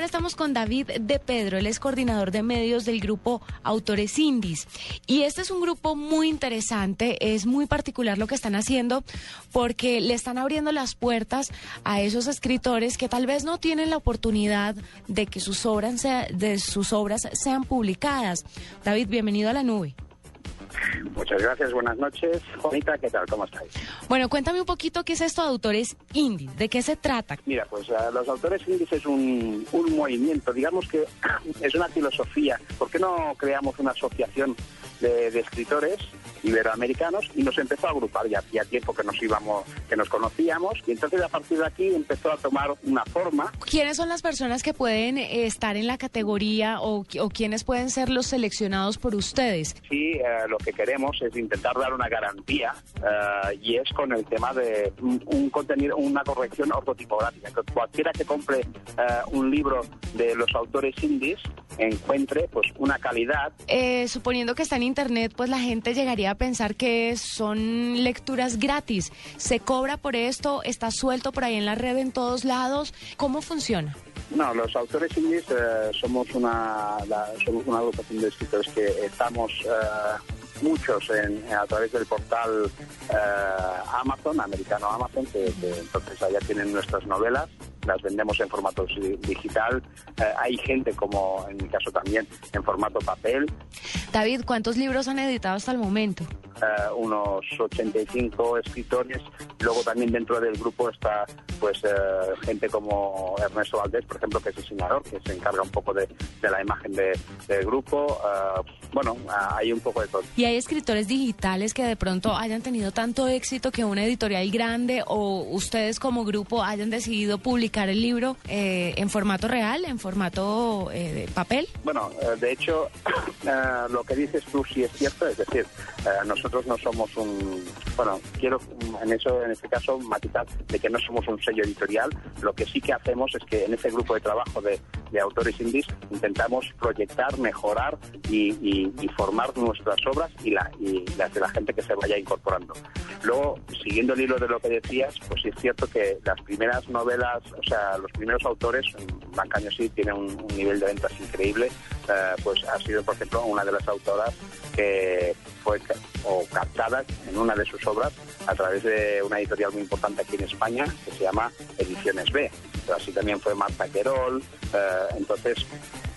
A esta hora estamos con David de Pedro, él es coordinador de medios del grupo Autores Indies. Y este es un grupo muy interesante, es muy particular lo que están haciendo porque le están abriendo las puertas a esos escritores que tal vez no tienen la oportunidad de que sus obras, de sus obras sean publicadas. David, bienvenido a la nube. Muchas gracias, buenas noches. Juanita, ¿qué tal? ¿Cómo estáis? Bueno, cuéntame un poquito qué es esto de Autores Indies, de qué se trata. Mira, pues eh, los autores indies es un, un movimiento, digamos que es una filosofía. ¿Por qué no creamos una asociación de, de escritores iberoamericanos y nos empezó a agrupar ya hacía tiempo que nos íbamos, que nos conocíamos y entonces a partir de aquí empezó a tomar una forma ¿Quiénes son las personas que pueden eh, estar en la categoría o, o quiénes pueden ser los seleccionados por ustedes? Sí, eh, lo que queremos es intentar dar una garantía eh, y es con el tema de un, un contenido, una corrección ortotipográfica. Que cualquiera que compre eh, un libro de los autores indies encuentre pues una calidad. Eh, suponiendo que está en internet, pues la gente llegaría a pensar que son lecturas gratis. ¿Se cobra por esto? ¿Está suelto por ahí en la red en todos lados? ¿Cómo funciona? No, los autores indies eh, somos una somos una agrupación de escritores que estamos eh, muchos en, a través del portal eh, Amazon, americano Amazon, que, entonces allá tienen nuestras novelas, las vendemos en formato digital. Eh, hay gente como en mi caso también en formato papel, David, ¿cuántos libros han editado hasta el momento? eh, unos 85 escritores. Luego también dentro del grupo está pues eh, gente como Ernesto Valdés, por ejemplo, que es diseñador, que se encarga un poco de, de la imagen de- del grupo. Eh, bueno, hay un poco de todo. ¿Y hay escritores digitales que de pronto hayan tenido tanto éxito que una editorial grande o ustedes como grupo hayan decidido publicar el libro eh, en formato real, en formato eh, de papel? Bueno, eh, de hecho, eh, lo que dices tú sí es cierto, es decir, nosotros no somos un, bueno, quiero en eso, en este caso, matizar de que no somos un sello editorial. Lo que sí que hacemos es que en ese grupo de trabajo de, de autores indies intentamos proyectar, mejorar y, formar nuestras obras y las de la gente que se vaya incorporando. Luego, siguiendo el hilo de lo que decías, pues es cierto que las primeras novelas, o sea, los primeros autores, Bancaño sí tiene un, nivel de ventas increíble, eh, pues ha sido, por ejemplo, una de las autoras que fue o captada en una de sus obras a través de una editorial muy importante aquí en España que se llama Ediciones B. Pero así también fue Marta Querol. eh, entonces,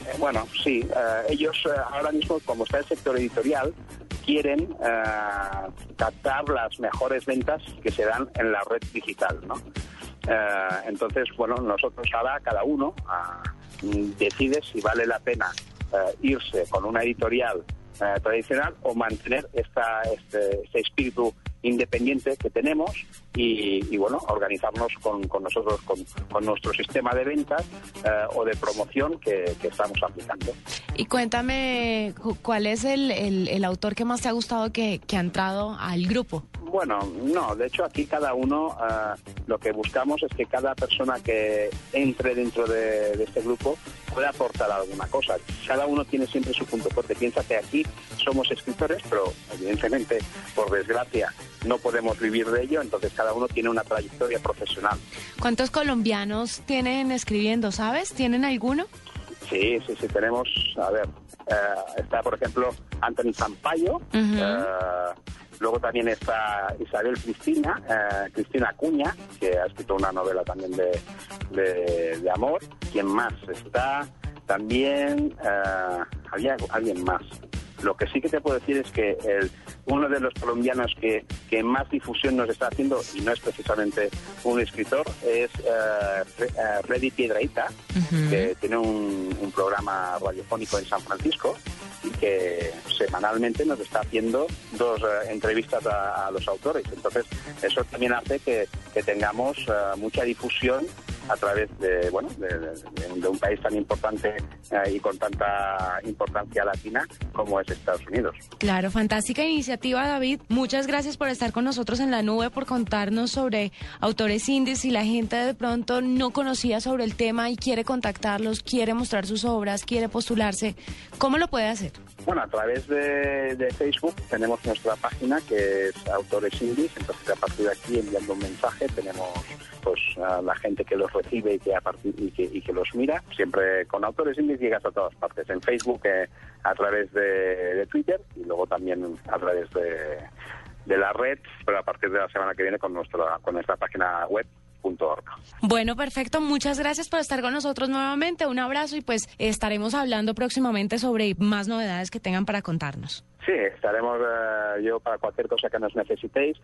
eh, bueno, sí, eh, ellos eh, ahora mismo, como está el sector editorial, quieren eh, captar las mejores ventas que se dan en la red digital, ¿no? Eh, entonces, bueno, nosotros ahora cada uno ah, decide si vale la pena eh, irse con una editorial tradicional o mantener esta, este, este espíritu independiente que tenemos y, y, bueno, organizarnos con, con nosotros, con, con nuestro sistema de ventas eh, o de promoción que, que estamos aplicando. Y cuéntame cu- cuál es el, el- el autor que más te ha gustado que, que ha entrado al grupo. Bueno, no, de hecho aquí cada uno ah, lo que buscamos es que cada persona que entre dentro de, de este grupo pueda aportar alguna cosa. Cada uno tiene siempre su punto fuerte. Piensa que aquí somos escritores, pero evidentemente, por desgracia, no podemos vivir de ello, entonces cada uno tiene una trayectoria profesional. ¿Cuántos colombianos tienen escribiendo, sabes? ¿Tienen alguno? Sí, sí, sí, tenemos, a ver, eh, está por ejemplo Anthony Zampayo, Ujú. eh, luego también está Isabel Cristina, eh, Cristina Acuña, que ha escrito una novela también de, de, de amor. ¿Quién más? Está también, había alguien más. Lo que sí que te puedo decir es que el, uno de los colombianos que, que más difusión nos está haciendo, y no es precisamente un escritor, es eh, Re- eh, Reddy Piedraíta, que tiene un, un programa radiofónico en San Francisco y que semanalmente nos está haciendo dos eh, entrevistas a, a los autores. Entonces, eso también hace que, que tengamos eh, mucha difusión a través de, bueno, de, un país tan importante eh, y con tanta importancia latina como es Estados Unidos. Claro, fantástica iniciativa, David. Muchas gracias por estar con nosotros en la nube, por contarnos sobre autores indies. Si la gente de pronto no conocía sobre el tema y quiere contactarlos, quiere mostrar sus obras, quiere postularse, ¿cómo lo puede hacer? Bueno, a través de, Facebook tenemos nuestra página que es Autores Indies, entonces a partir de aquí enviando un mensaje tenemos a la gente que los recibe y que, a partir, y que, y que los mira. Siempre con Autores Indies llegas a todas partes, en Facebook, eh, a través de, Twitter y luego también a través de, de la red, pero a partir de la semana que viene con, nuestra, con nuestra página web bueno, perfecto. Muchas gracias por estar con nosotros nuevamente. Un abrazo y pues estaremos hablando próximamente sobre más novedades que tengan para contarnos. Sí, estaremos eh, yo para cualquier cosa que nos necesitéis.